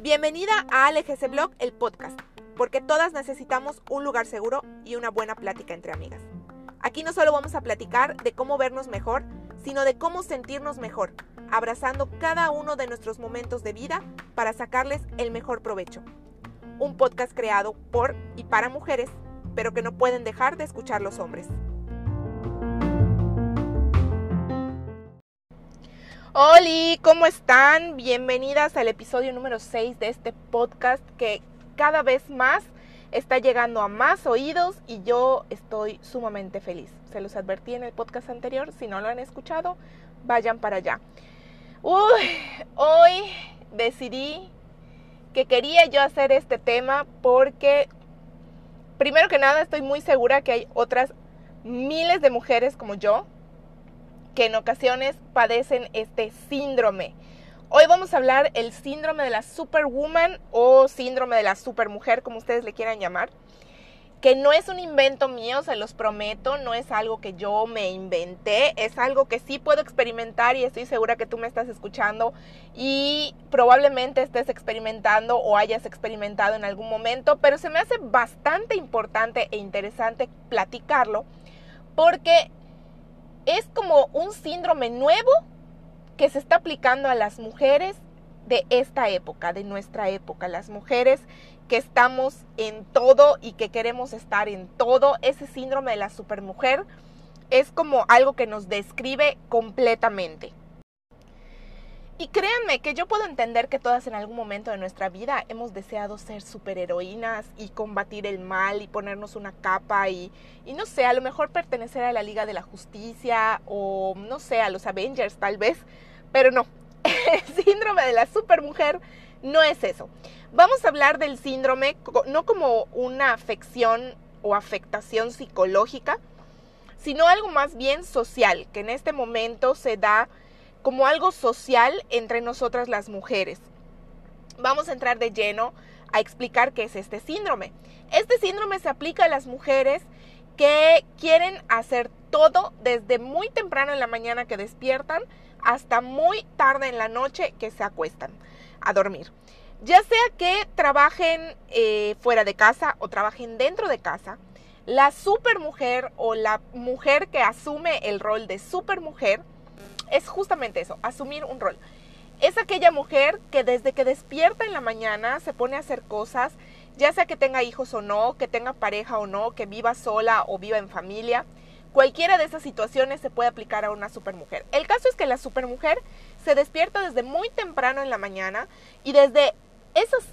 Bienvenida a ALGC Blog, el podcast, porque todas necesitamos un lugar seguro y una buena plática entre amigas. Aquí no solo vamos a platicar de cómo vernos mejor, sino de cómo sentirnos mejor, abrazando cada uno de nuestros momentos de vida para sacarles el mejor provecho. Un podcast creado por y para mujeres, pero que no pueden dejar de escuchar los hombres. Hola, ¿cómo están? Bienvenidas al episodio número 6 de este podcast que cada vez más está llegando a más oídos y yo estoy sumamente feliz. Se los advertí en el podcast anterior, si no lo han escuchado, vayan para allá. Uy, hoy decidí que quería yo hacer este tema porque, primero que nada, estoy muy segura que hay otras miles de mujeres como yo que en ocasiones padecen este síndrome. Hoy vamos a hablar el síndrome de la superwoman o síndrome de la supermujer, como ustedes le quieran llamar, que no es un invento mío, se los prometo, no es algo que yo me inventé, es algo que sí puedo experimentar y estoy segura que tú me estás escuchando y probablemente estés experimentando o hayas experimentado en algún momento, pero se me hace bastante importante e interesante platicarlo porque es como un síndrome nuevo que se está aplicando a las mujeres de esta época, de nuestra época, las mujeres que estamos en todo y que queremos estar en todo, ese síndrome de la supermujer es como algo que nos describe completamente. Y créanme que yo puedo entender que todas en algún momento de nuestra vida hemos deseado ser superheroínas y combatir el mal y ponernos una capa y, y no sé, a lo mejor pertenecer a la Liga de la Justicia o no sé, a los Avengers tal vez, pero no, el síndrome de la supermujer no es eso. Vamos a hablar del síndrome no como una afección o afectación psicológica, sino algo más bien social, que en este momento se da como algo social entre nosotras las mujeres. Vamos a entrar de lleno a explicar qué es este síndrome. Este síndrome se aplica a las mujeres que quieren hacer todo desde muy temprano en la mañana que despiertan hasta muy tarde en la noche que se acuestan a dormir. Ya sea que trabajen eh, fuera de casa o trabajen dentro de casa, la supermujer o la mujer que asume el rol de supermujer es justamente eso, asumir un rol. Es aquella mujer que desde que despierta en la mañana se pone a hacer cosas, ya sea que tenga hijos o no, que tenga pareja o no, que viva sola o viva en familia. Cualquiera de esas situaciones se puede aplicar a una supermujer. El caso es que la supermujer se despierta desde muy temprano en la mañana y desde esas,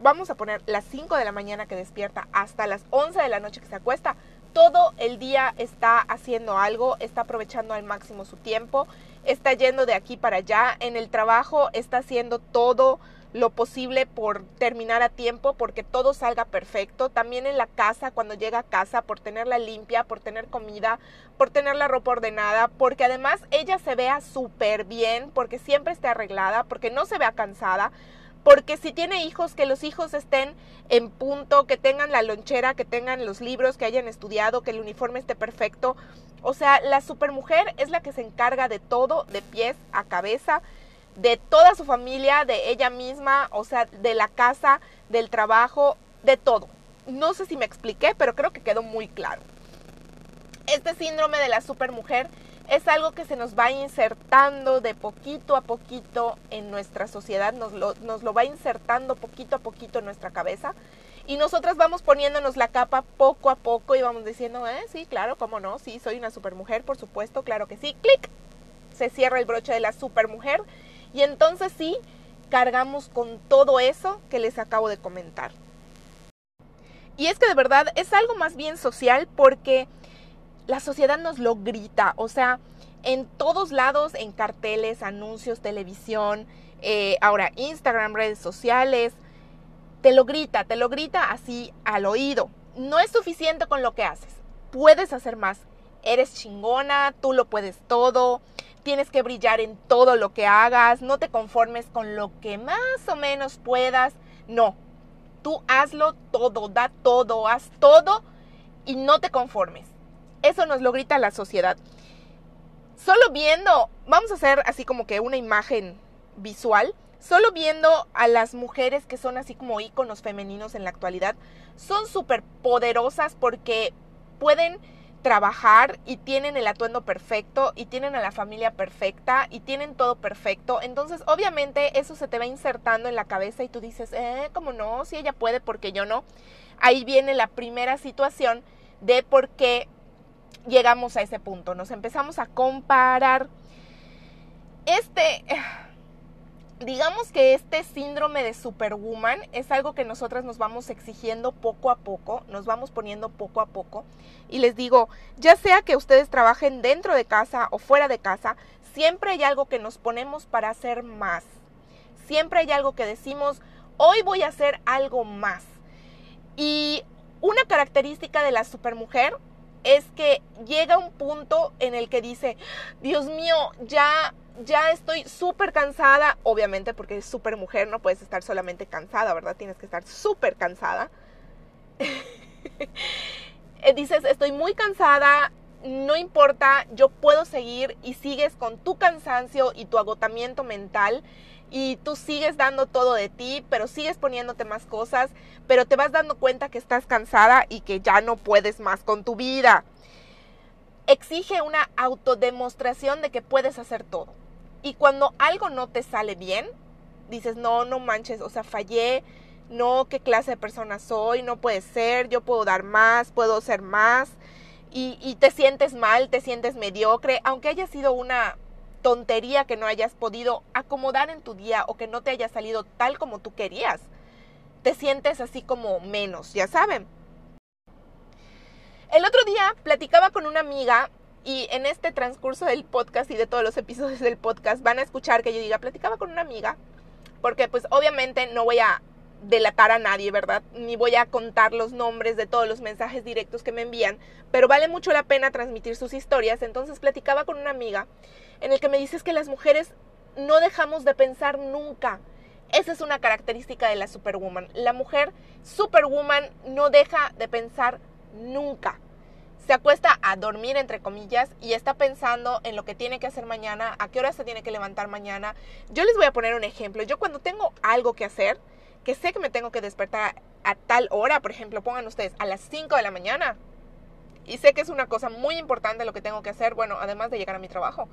vamos a poner las 5 de la mañana que despierta hasta las 11 de la noche que se acuesta, todo el día está haciendo algo, está aprovechando al máximo su tiempo, está yendo de aquí para allá, en el trabajo está haciendo todo lo posible por terminar a tiempo, porque todo salga perfecto. También en la casa, cuando llega a casa, por tenerla limpia, por tener comida, por tener la ropa ordenada, porque además ella se vea súper bien, porque siempre esté arreglada, porque no se vea cansada, porque si tiene hijos, que los hijos estén en punto, que tengan la lonchera, que tengan los libros, que hayan estudiado, que el uniforme esté perfecto. O sea, la supermujer es la que se encarga de todo, de pies a cabeza, de toda su familia, de ella misma, o sea, de la casa, del trabajo, de todo. No sé si me expliqué, pero creo que quedó muy claro. Este síndrome de la supermujer es algo que se nos va insertando de poquito a poquito en nuestra sociedad, nos lo, nos lo va insertando poquito a poquito en nuestra cabeza y nosotras vamos poniéndonos la capa poco a poco y vamos diciendo, eh, sí, claro, cómo no, sí, soy una supermujer, por supuesto, claro que sí, clic, se cierra el broche de la supermujer y entonces sí, cargamos con todo eso que les acabo de comentar. Y es que de verdad es algo más bien social porque la sociedad nos lo grita, o sea, en todos lados, en carteles, anuncios, televisión, eh, ahora Instagram, redes sociales, te lo grita, te lo grita así al oído. No es suficiente con lo que haces, puedes hacer más. Eres chingona, tú lo puedes todo, tienes que brillar en todo lo que hagas, no te conformes con lo que más o menos puedas, no, tú hazlo todo, da todo, haz todo y no te conformes. Eso nos lo grita la sociedad. solo viendo, vamos a hacer así como que una imagen visual, solo viendo a las mujeres que son así como íconos femeninos en la actualidad, son súper poderosas porque pueden trabajar y tienen el atuendo perfecto y tienen a la familia perfecta y tienen todo perfecto. Entonces, obviamente, eso se te va insertando en la cabeza y tú dices, eh, ¿cómo no? Si ella puede, porque yo no. Ahí viene la primera situación de por qué llegamos a ese punto. Nos empezamos a comparar. Este digamos que este síndrome de superwoman es algo que nosotras nos vamos exigiendo poco a poco, nos vamos poniendo poco a poco. Y les digo, ya sea que ustedes trabajen dentro de casa o fuera de casa, siempre hay algo que nos ponemos para hacer más. Siempre hay algo que decimos, hoy voy a hacer algo más. Y una característica de la supermujer es que llega un punto en el que dice, Dios mío, ya ya estoy súper cansada, obviamente porque es súper mujer, no puedes estar solamente cansada, ¿verdad? Tienes que estar súper cansada. Eh, dices, estoy muy cansada, no importa, yo puedo seguir y sigues con tu cansancio y tu agotamiento mental y tú sigues dando todo de ti, pero sigues poniéndote más cosas, pero te vas dando cuenta que estás cansada y que ya no puedes más con tu vida. Exige una autodemostración de que puedes hacer todo y cuando algo no te sale bien, dices, no, no manches, o sea, fallé, no, qué clase de persona soy, no puede ser, yo puedo dar más, puedo ser más. Y, y te sientes mal, te sientes mediocre, aunque haya sido una tontería que no hayas podido acomodar en tu día o que no te haya salido tal como tú querías. Te sientes así como menos, ya saben. El otro día platicaba con una amiga y en este transcurso del podcast y de todos los episodios del podcast van a escuchar que yo diga, platicaba con una amiga, porque pues obviamente no voy a delatar a nadie, ¿verdad? Ni voy a contar los nombres de todos los mensajes directos que me envían, pero vale mucho la pena transmitir sus historias. Entonces platicaba con una amiga en el que me dices que las mujeres no dejamos de pensar nunca. Esa es una característica de la superwoman. La mujer superwoman no deja de pensar nunca se acuesta a dormir, entre comillas, y está pensando en lo que tiene que hacer mañana, a qué hora se tiene que levantar mañana. Yo les voy a poner un ejemplo. Yo cuando tengo algo que hacer, que sé que me tengo que despertar a, tal hora, por ejemplo, pongan ustedes a las 5 de la mañana, y sé que es una cosa muy importante lo que tengo que hacer, bueno, además de llegar a mi trabajo.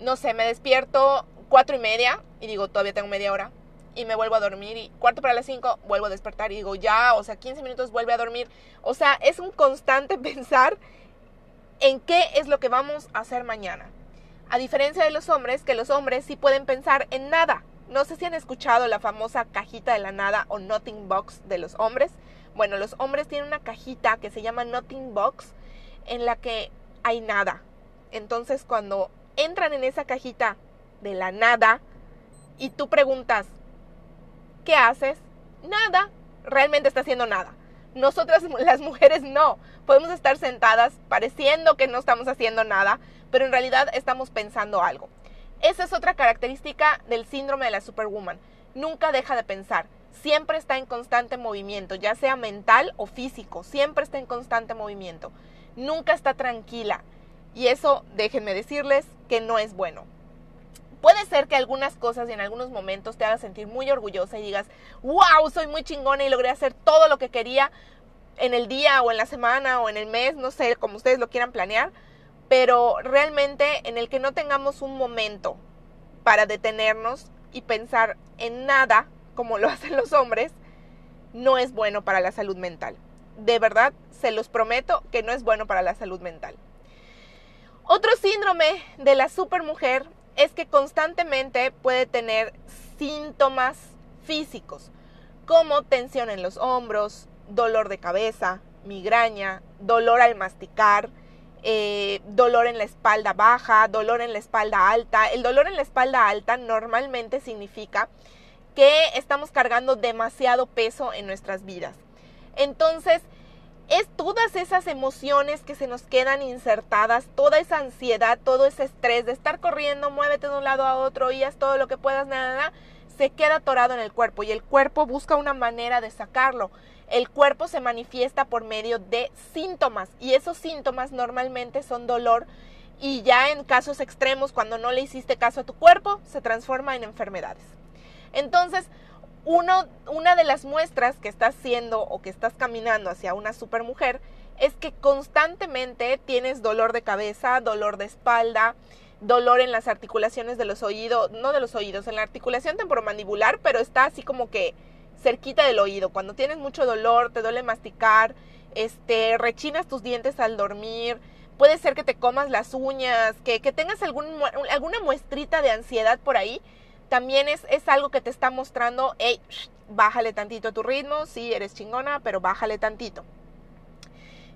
No sé, me despierto cuatro y media y digo, todavía tengo media hora y me vuelvo a dormir y cuarto para las 5 vuelvo a despertar y digo, ya, o sea, 15 minutos vuelve a dormir. O sea, es un constante pensar en qué es lo que vamos a hacer mañana. A diferencia de los hombres, que los hombres sí pueden pensar en nada. No sé si han escuchado la famosa cajita de la nada o nothing box de los hombres. Bueno, los hombres tienen una cajita que se llama nothing box en la que hay nada. Entonces, cuando entran en esa cajita de la nada y tú preguntas, ¿qué haces? Nada, realmente está haciendo nada. Nosotras las mujeres no, podemos estar sentadas pareciendo que no estamos haciendo nada, pero en realidad estamos pensando algo. Esa es otra característica del síndrome de la superwoman. Nunca deja de pensar, siempre está en constante movimiento, ya sea mental o físico, siempre está en constante movimiento. Nunca está tranquila. Y eso, déjenme decirles, que no es bueno. Puede ser que algunas cosas y en algunos momentos te hagas sentir muy orgullosa y digas, wow, soy muy chingona y logré hacer todo lo que quería en el día o en la semana o en el mes, no sé, como ustedes lo quieran planear, pero realmente en el que no tengamos un momento para detenernos y pensar en nada, como lo hacen los hombres, no es bueno para la salud mental. De verdad, se los prometo que no es bueno para la salud mental. Otro síndrome de la supermujer es que constantemente puede tener síntomas físicos como tensión en los hombros, dolor de cabeza, migraña, dolor al masticar, eh, dolor en la espalda baja, dolor en la espalda alta. El dolor en la espalda alta normalmente significa que estamos cargando demasiado peso en nuestras vidas. Entonces, es todas esas emociones que se nos quedan insertadas, toda esa ansiedad, todo ese estrés de estar corriendo, muévete de un lado a otro y haz todo lo que puedas, nada, nada, se queda atorado en el cuerpo y el cuerpo busca una manera de sacarlo. El cuerpo se manifiesta por medio de síntomas y esos síntomas normalmente son dolor y ya en casos extremos, cuando no le hiciste caso a tu cuerpo, se transforma en enfermedades. Entonces, uno, una de las muestras que estás siendo o que estás caminando hacia una supermujer es que constantemente tienes dolor de cabeza, dolor de espalda, dolor en las articulaciones de los oídos, no de los oídos, en la articulación temporomandibular, pero está así como que cerquita del oído. Cuando tienes mucho dolor, te duele masticar, este, rechinas tus dientes al dormir, puede ser que te comas las uñas, que, tengas algún, alguna muestrita de ansiedad por ahí, también es, es algo que te está mostrando, hey, bájale tantito tu ritmo, sí, eres chingona, pero bájale tantito.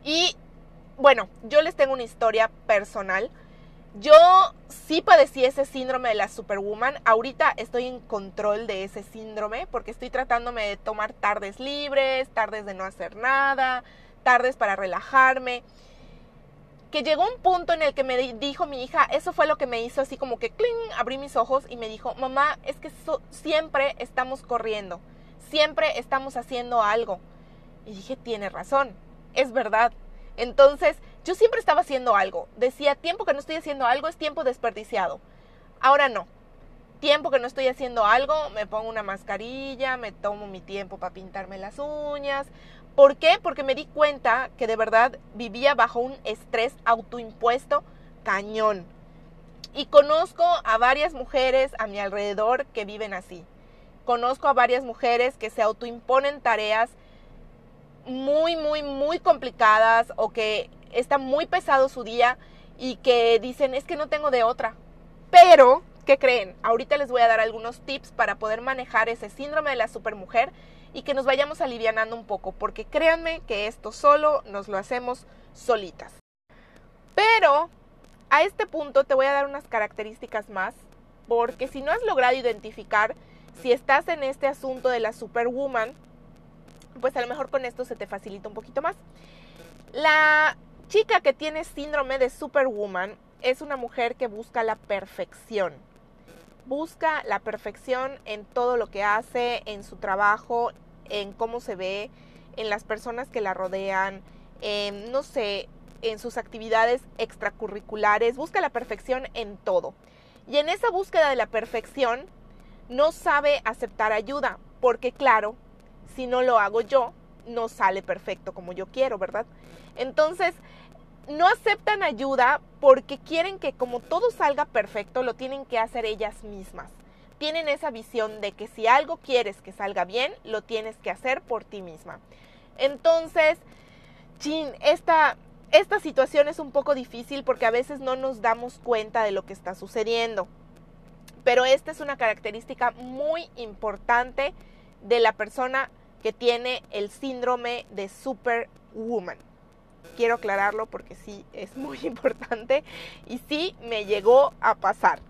Y bueno, yo les tengo una historia personal. Yo sí padecí ese síndrome de la superwoman. Ahorita estoy en control de ese síndrome porque estoy tratándome de tomar tardes libres, tardes de no hacer nada, tardes para relajarme. Que llegó un punto en el que me dijo mi hija, eso fue lo que me hizo así como que cling, abrí mis ojos y me dijo, mamá, es que siempre estamos corriendo, siempre estamos haciendo algo. Y dije, tiene razón, es verdad. Entonces, yo siempre estaba haciendo algo. Decía, tiempo que no estoy haciendo algo es tiempo desperdiciado. Ahora no. Tiempo que no estoy haciendo algo, me pongo una mascarilla, me tomo mi tiempo para pintarme las uñas. ¿Por qué? Porque me di cuenta que de verdad vivía bajo un estrés autoimpuesto cañón. Y conozco a varias mujeres a mi alrededor que viven así. Conozco a varias mujeres que se autoimponen tareas muy, muy, muy complicadas o que está muy pesado su día y que dicen es que no tengo de otra. Pero, ¿qué creen? Ahorita les voy a dar algunos tips para poder manejar ese síndrome de la supermujer y que nos vayamos alivianando un poco, porque créanme que esto solo nos lo hacemos solitas. Pero a este punto te voy a dar unas características más, porque si no has logrado identificar si estás en este asunto de la superwoman, pues a lo mejor con esto se te facilita un poquito más. La chica que tiene síndrome de Superwoman es una mujer que busca la perfección. Busca la perfección en todo lo que hace, en su trabajo, en cómo se ve, en las personas que la rodean, en, no sé, en sus actividades extracurriculares. Busca la perfección en todo. Y en esa búsqueda de la perfección no sabe aceptar ayuda, porque claro, si no lo hago yo, no sale perfecto como yo quiero, ¿verdad? Entonces, no aceptan ayuda porque quieren que como todo salga perfecto, lo tienen que hacer ellas mismas. Tienen esa visión de que si algo quieres que salga bien, lo tienes que hacer por ti misma. Entonces, chin, esta, esta situación es un poco difícil porque a veces no nos damos cuenta de lo que está sucediendo. Pero esta es una característica muy importante de la persona que tiene el síndrome de Superwoman. Quiero aclararlo porque sí es muy importante y sí me llegó a pasar.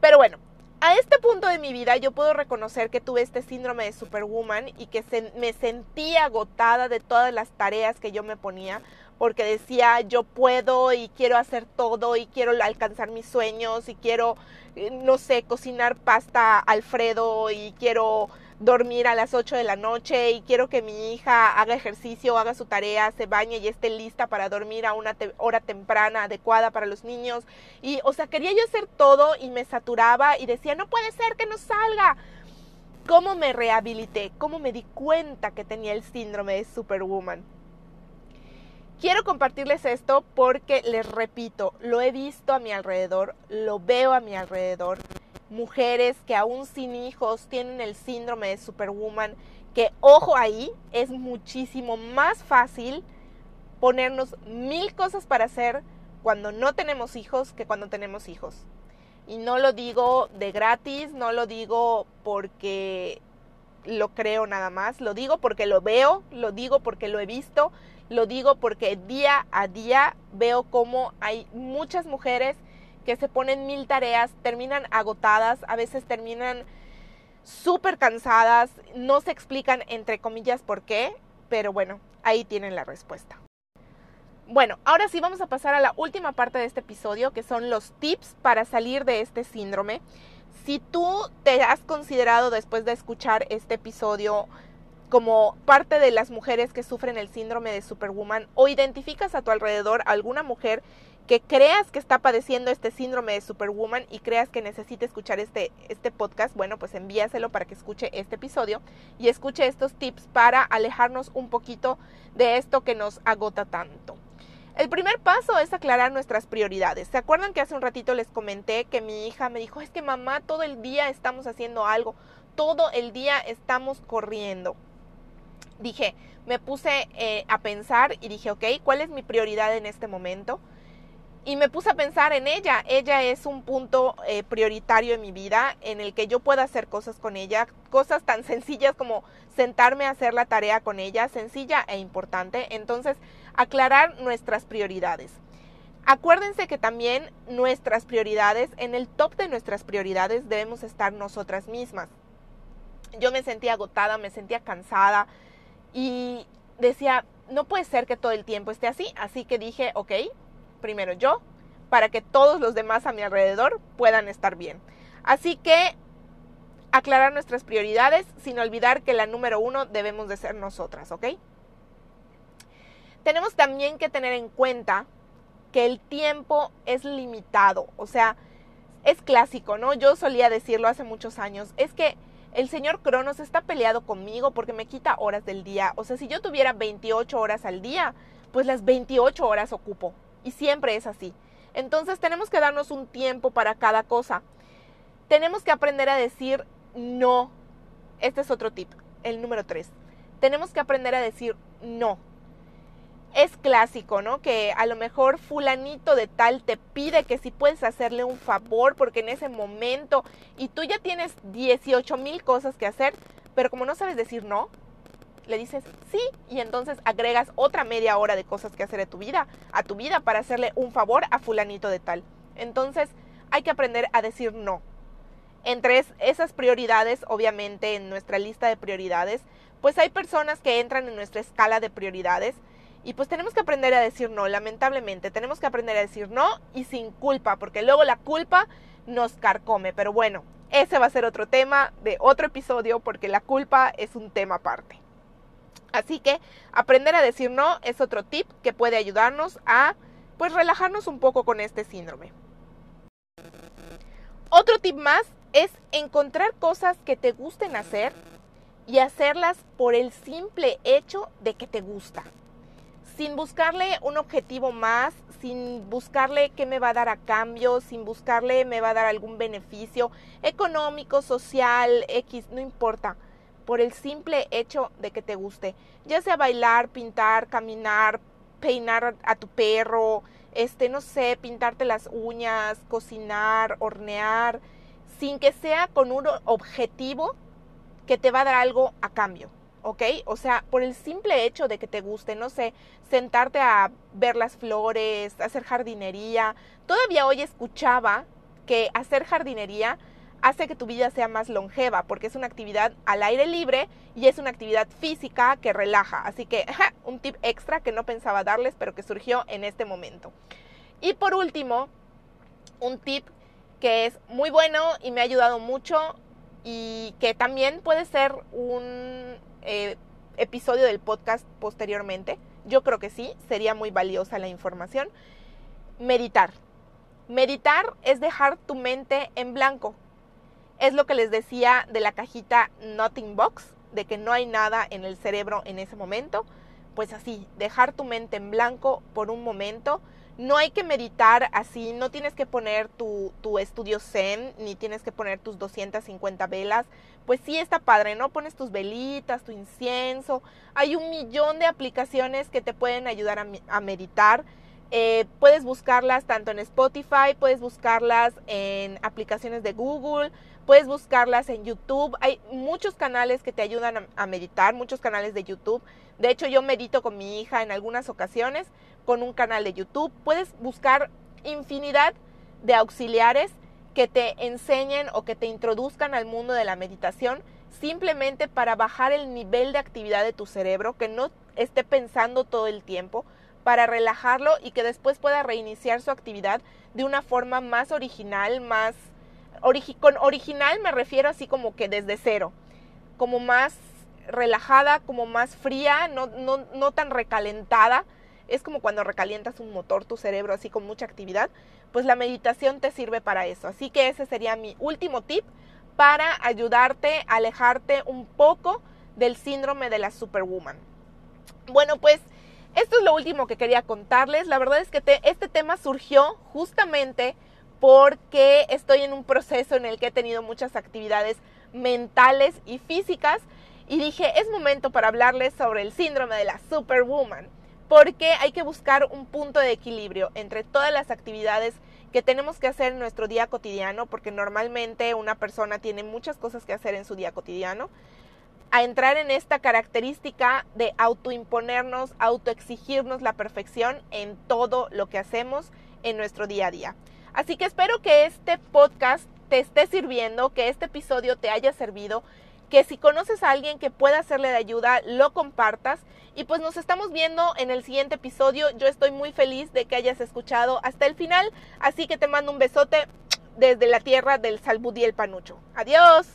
Pero bueno, a este punto de mi vida yo puedo reconocer que tuve este síndrome de Superwoman y que me sentía agotada de todas las tareas que yo me ponía porque decía yo puedo y quiero hacer todo y quiero alcanzar mis sueños y quiero, eh, no sé, cocinar pasta Alfredo y quiero dormir a las 8 de la noche y quiero que mi hija haga ejercicio, haga su tarea, se bañe y esté lista para dormir a una hora temprana adecuada para los niños. Y, o sea, quería yo hacer todo y me saturaba y decía, no puede ser que no salga. ¿Cómo me rehabilité? ¿Cómo me di cuenta que tenía el síndrome de Superwoman? Quiero compartirles esto porque les repito, lo he visto a mi alrededor, lo veo a mi alrededor mujeres que aún sin hijos tienen el síndrome de Superwoman, que ojo ahí, es muchísimo más fácil ponernos mil cosas para hacer cuando no tenemos hijos que cuando tenemos hijos. Y no lo digo de gratis, no lo digo porque lo creo nada más, lo digo porque lo veo, lo digo porque lo he visto, lo digo porque día a día veo cómo hay muchas mujeres que se ponen mil tareas, terminan agotadas, a veces terminan súper cansadas, no se explican entre comillas por qué, pero bueno, ahí tienen la respuesta. Bueno, ahora sí vamos a pasar a la última parte de este episodio, que son los tips para salir de este síndrome. Si tú te has considerado después de escuchar este episodio como parte de las mujeres que sufren el síndrome de Superwoman o identificas a tu alrededor alguna mujer que creas que está padeciendo este síndrome de Superwoman y creas que necesita escuchar este, este podcast, bueno, pues envíaselo para que escuche este episodio y escuche estos tips para alejarnos un poquito de esto que nos agota tanto. El primer paso es aclarar nuestras prioridades. ¿Se acuerdan que hace un ratito les comenté que mi hija me dijo, es que mamá, todo el día estamos haciendo algo, todo el día estamos corriendo? Dije, me puse eh, a pensar y dije, ok, ¿cuál es mi prioridad en este momento? Y me puse a pensar en ella. Ella es un punto eh, prioritario en mi vida en el que yo pueda hacer cosas con ella, cosas tan sencillas como sentarme a hacer la tarea con ella, sencilla e importante. Entonces, aclarar nuestras prioridades. Acuérdense que también nuestras prioridades, en el top de nuestras prioridades debemos estar nosotras mismas. Yo me sentía agotada, me sentía cansada y decía, no puede ser que todo el tiempo esté así, así que dije, ok, primero yo, para que todos los demás a mi alrededor puedan estar bien. Así que aclarar nuestras prioridades sin olvidar que la número uno debemos de ser nosotras, ¿ok? Tenemos también que tener en cuenta que el tiempo es limitado, o sea, es clásico, ¿no? Yo solía decirlo hace muchos años, es que el señor Cronos está peleado conmigo porque me quita horas del día, o sea, si yo tuviera 28 horas al día, pues las 28 horas ocupo, y siempre es así. Entonces tenemos que darnos un tiempo para cada cosa. Tenemos que aprender a decir no. Este es otro tip, el número tres. Tenemos que aprender a decir no. Es clásico, ¿no? Que a lo mejor fulanito de tal te pide que si puedes hacerle un favor porque en ese momento y tú ya tienes 18 mil cosas que hacer, pero como no sabes decir no, le dices sí y entonces agregas otra media hora de cosas que hacer de tu vida, a tu vida para hacerle un favor a fulanito de tal. Entonces hay que aprender a decir no. Entre esas prioridades, obviamente en nuestra lista de prioridades, pues hay personas que entran en nuestra escala de prioridades y pues tenemos que aprender a decir no, lamentablemente, tenemos que aprender a decir no y sin culpa, porque luego la culpa nos carcome. Pero bueno, ese va a ser otro tema de otro episodio porque la culpa es un tema aparte. Así que aprender a decir no es otro tip que puede ayudarnos a pues relajarnos un poco con este síndrome. Otro tip más es encontrar cosas que te gusten hacer y hacerlas por el simple hecho de que te gusta. Sin buscarle un objetivo más, sin buscarle qué me va a dar a cambio, sin buscarle me va a dar algún beneficio económico, social, X, no importa por el simple hecho de que te guste, ya sea bailar, pintar, caminar, peinar a tu perro, este, no sé, pintarte las uñas, cocinar, hornear, sin que sea con un objetivo que te va a dar algo a cambio, ¿ok? O sea, por el simple hecho de que te guste, no sé, sentarte a ver las flores, hacer jardinería. Todavía hoy escuchaba que hacer jardinería hace que tu vida sea más longeva, porque es una actividad al aire libre y es una actividad física que relaja. Así que un tip extra que no pensaba darles, pero que surgió en este momento. Y por último, un tip que es muy bueno y me ha ayudado mucho y que también puede ser un eh, episodio del podcast posteriormente. Yo creo que sí, sería muy valiosa la información. Meditar. Meditar es dejar tu mente en blanco. Es lo que les decía de la cajita Nothing Box, de que no hay nada en el cerebro en ese momento. Pues así, dejar tu mente en blanco por un momento. No hay que meditar así, no tienes que poner tu, tu estudio zen, ni tienes que poner tus 250 velas. Pues sí está padre, ¿no? Pones tus velitas, tu incienso. Hay un millón de aplicaciones que te pueden ayudar a, meditar. Eh, puedes buscarlas tanto en Spotify, puedes buscarlas en aplicaciones de Google, Puedes buscarlas en YouTube. Hay muchos canales que te ayudan a, meditar, muchos canales de YouTube. De hecho, yo medito con mi hija en algunas ocasiones con un canal de YouTube. Puedes buscar infinidad de auxiliares que te enseñen o que te introduzcan al mundo de la meditación simplemente para bajar el nivel de actividad de tu cerebro, que no esté pensando todo el tiempo, para relajarlo y que después pueda reiniciar su actividad de una forma más original, más con original me refiero así como que desde cero, como más relajada, como más fría, no, no, no tan recalentada, es como cuando recalientas un motor, tu cerebro así con mucha actividad, pues la meditación te sirve para eso. Así que ese sería mi último tip para ayudarte a alejarte un poco del síndrome de la superwoman. Bueno, pues esto es lo último que quería contarles. La verdad es que este tema surgió justamente porque estoy en un proceso en el que he tenido muchas actividades mentales y físicas y dije, es momento para hablarles sobre el síndrome de la superwoman, porque hay que buscar un punto de equilibrio entre todas las actividades que tenemos que hacer en nuestro día cotidiano, porque normalmente una persona tiene muchas cosas que hacer en su día cotidiano, a entrar en esta característica de autoimponernos, autoexigirnos la perfección en todo lo que hacemos en nuestro día a día. Así que espero que este podcast te esté sirviendo, que este episodio te haya servido, que si conoces a alguien que pueda hacerle de ayuda, lo compartas. Y pues nos estamos viendo en el siguiente episodio. Yo estoy muy feliz de que hayas escuchado hasta el final, así que te mando un besote desde la tierra del salbudí el panucho. Adiós.